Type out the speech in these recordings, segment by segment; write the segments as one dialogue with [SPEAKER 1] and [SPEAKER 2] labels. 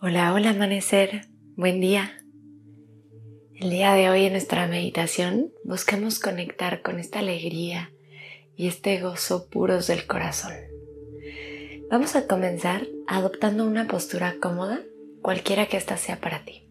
[SPEAKER 1] Hola, hola amanecer, buen día. El día de hoy en nuestra meditación buscamos conectar con esta alegría y este gozo puros del corazón. Vamos a comenzar adoptando una postura cómoda, cualquiera que ésta sea para ti.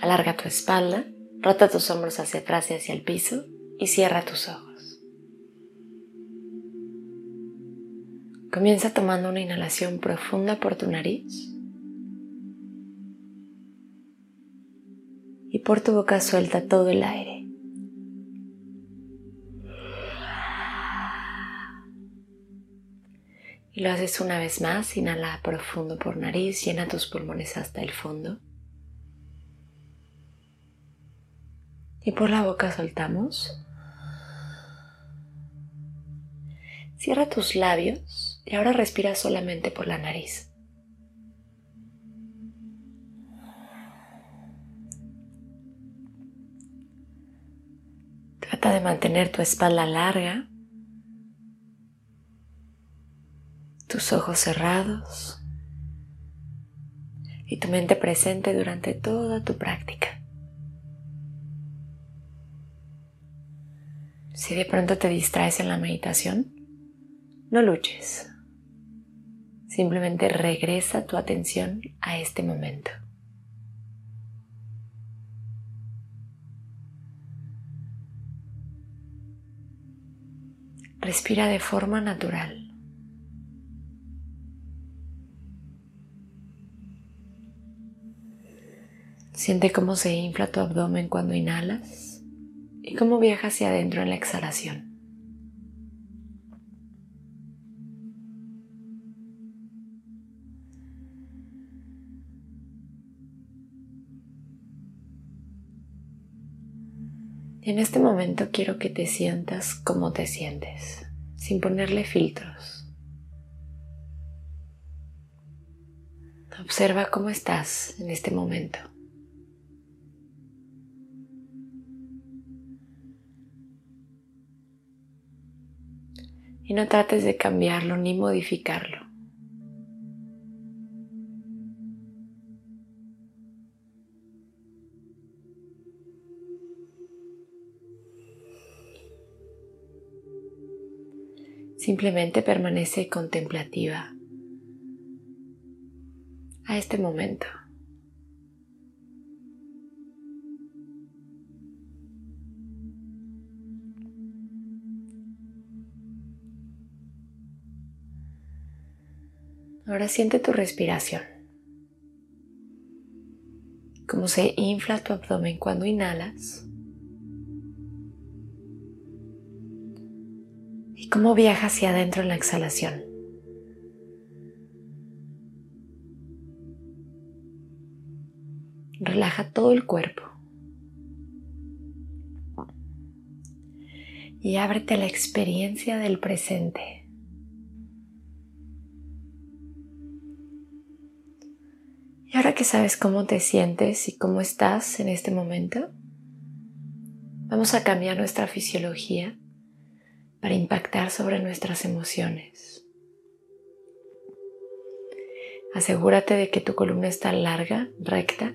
[SPEAKER 1] Alarga tu espalda, rota tus hombros hacia atrás y hacia el piso y cierra tus ojos. Comienza tomando una inhalación profunda por tu nariz por tu boca suelta todo el aire. Y lo haces una vez más, inhala profundo por nariz, llena tus pulmones hasta el fondo. Y por la boca soltamos. Cierra tus labios y ahora respira solamente por la nariz. Trata de mantener tu espalda larga, tus ojos cerrados y tu mente presente durante toda tu práctica. Si de pronto te distraes en la meditación, no luches. Simplemente regresa tu atención a este momento. Respira de forma natural. Siente cómo se infla tu abdomen cuando inhalas y cómo viaja hacia adentro en la exhalación. En este momento quiero que te sientas como te sientes, sin ponerle filtros. Observa cómo estás en este momento. Y no trates de cambiarlo ni modificarlo. Simplemente permanece contemplativa a este momento. Ahora siente tu respiración. Cómo se infla tu abdomen cuando inhalas cómo viaja hacia adentro en la exhalación. Relaja todo el cuerpo. Y ábrete a la experiencia del presente. Y ahora que sabes cómo te sientes y cómo estás en este momento, vamos a cambiar nuestra fisiología para impactar sobre nuestras emociones. Asegúrate de que tu columna está larga, recta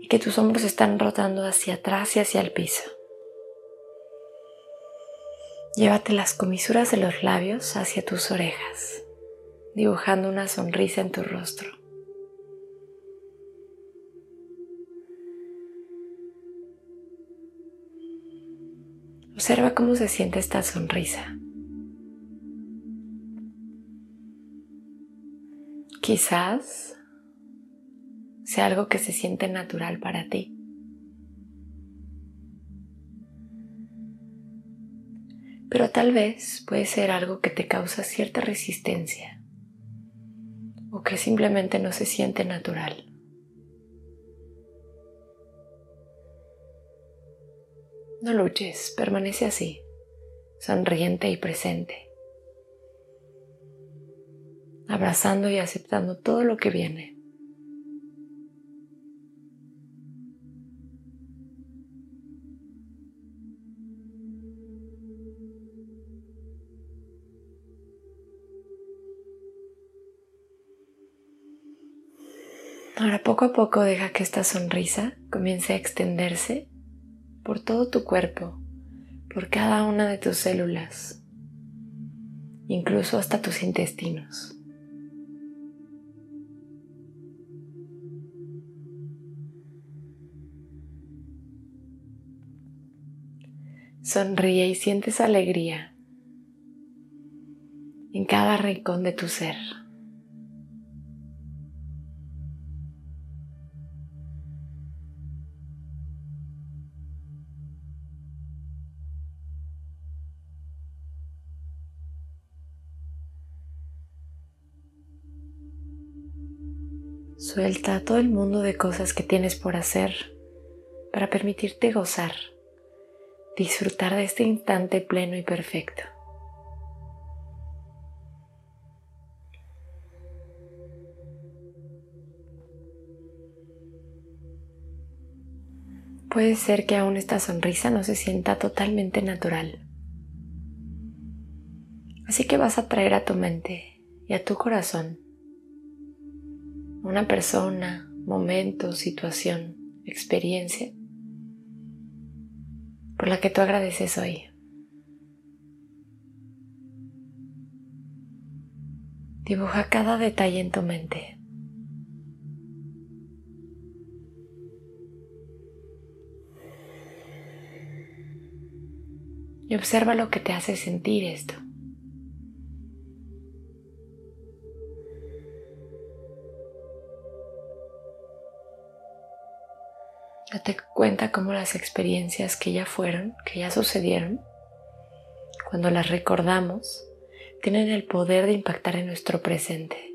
[SPEAKER 1] y que tus hombros están rotando hacia atrás y hacia el piso. Llévate las comisuras de los labios hacia tus orejas, dibujando una sonrisa en tu rostro. Observa cómo se siente esta sonrisa. Quizás sea algo que se siente natural para ti. Pero tal vez puede ser algo que te causa cierta resistencia. o que simplemente no se siente natural. No luches, permanece así, sonriente y presente, abrazando y aceptando todo lo que viene. Ahora poco a poco deja que esta sonrisa comience a extenderse por todo tu cuerpo, por cada una de tus células, incluso hasta tus intestinos. Sonríe y sientes alegría en cada rincón de tu ser. Suelta todo el mundo de cosas que tienes por hacer para permitirte gozar, disfrutar de este instante pleno y perfecto. Puede ser que aún esta sonrisa no se sienta totalmente natural. Así que vas a traer a tu mente y a tu corazón una persona, momento, situación, experiencia por la que tú agradeces hoy. Dibuja cada detalle en tu mente. Y observa lo que te hace sentir esto. Date cuenta cómo las experiencias que ya fueron, que ya sucedieron, cuando las recordamos, tienen el poder de impactar en nuestro presente.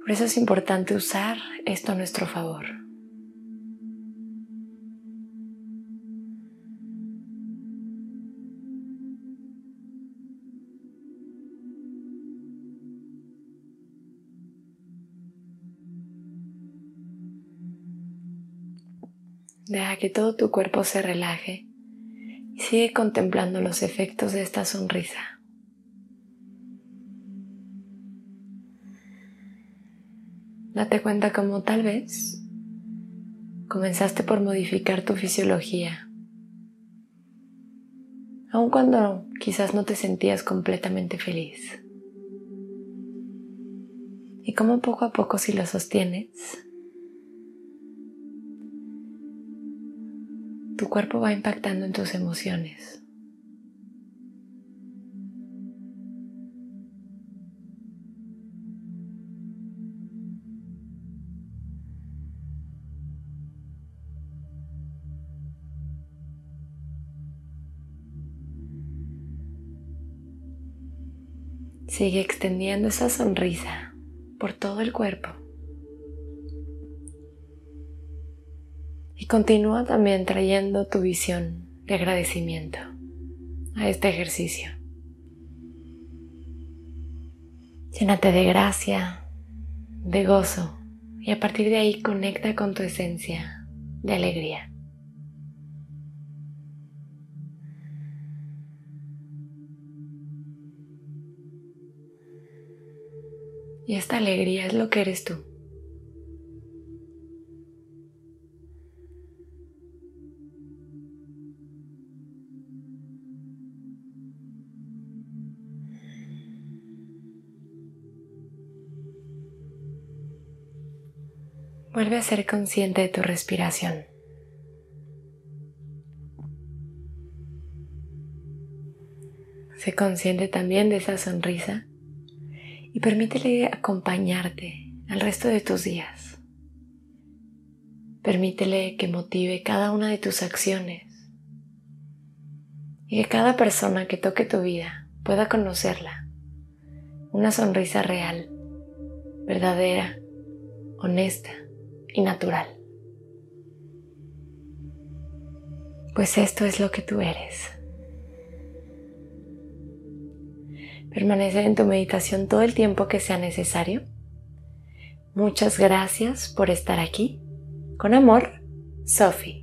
[SPEAKER 1] Por eso es importante usar esto a nuestro favor. Deja que todo tu cuerpo se relaje y sigue contemplando los efectos de esta sonrisa. Date cuenta como tal vez comenzaste por modificar tu fisiología, aun cuando quizás no te sentías completamente feliz. Y como poco a poco si lo sostienes, tu cuerpo va impactando en tus emociones. Sigue extendiendo esa sonrisa por todo el cuerpo. Continúa también trayendo tu visión de agradecimiento a este ejercicio. Llénate de gracia, de gozo y a partir de ahí conecta con tu esencia de alegría. Y esta alegría es lo que eres tú. Vuelve a ser consciente de tu respiración. Sé consciente también de esa sonrisa y permítele acompañarte al resto de tus días. Permítele que motive cada una de tus acciones y que cada persona que toque tu vida pueda conocerla. Una sonrisa real verdadera, honesta y natural. Pues esto es lo que tú eres. Permanece en tu meditación todo el tiempo que sea necesario. Muchas gracias por estar aquí. Con amor, Sophie.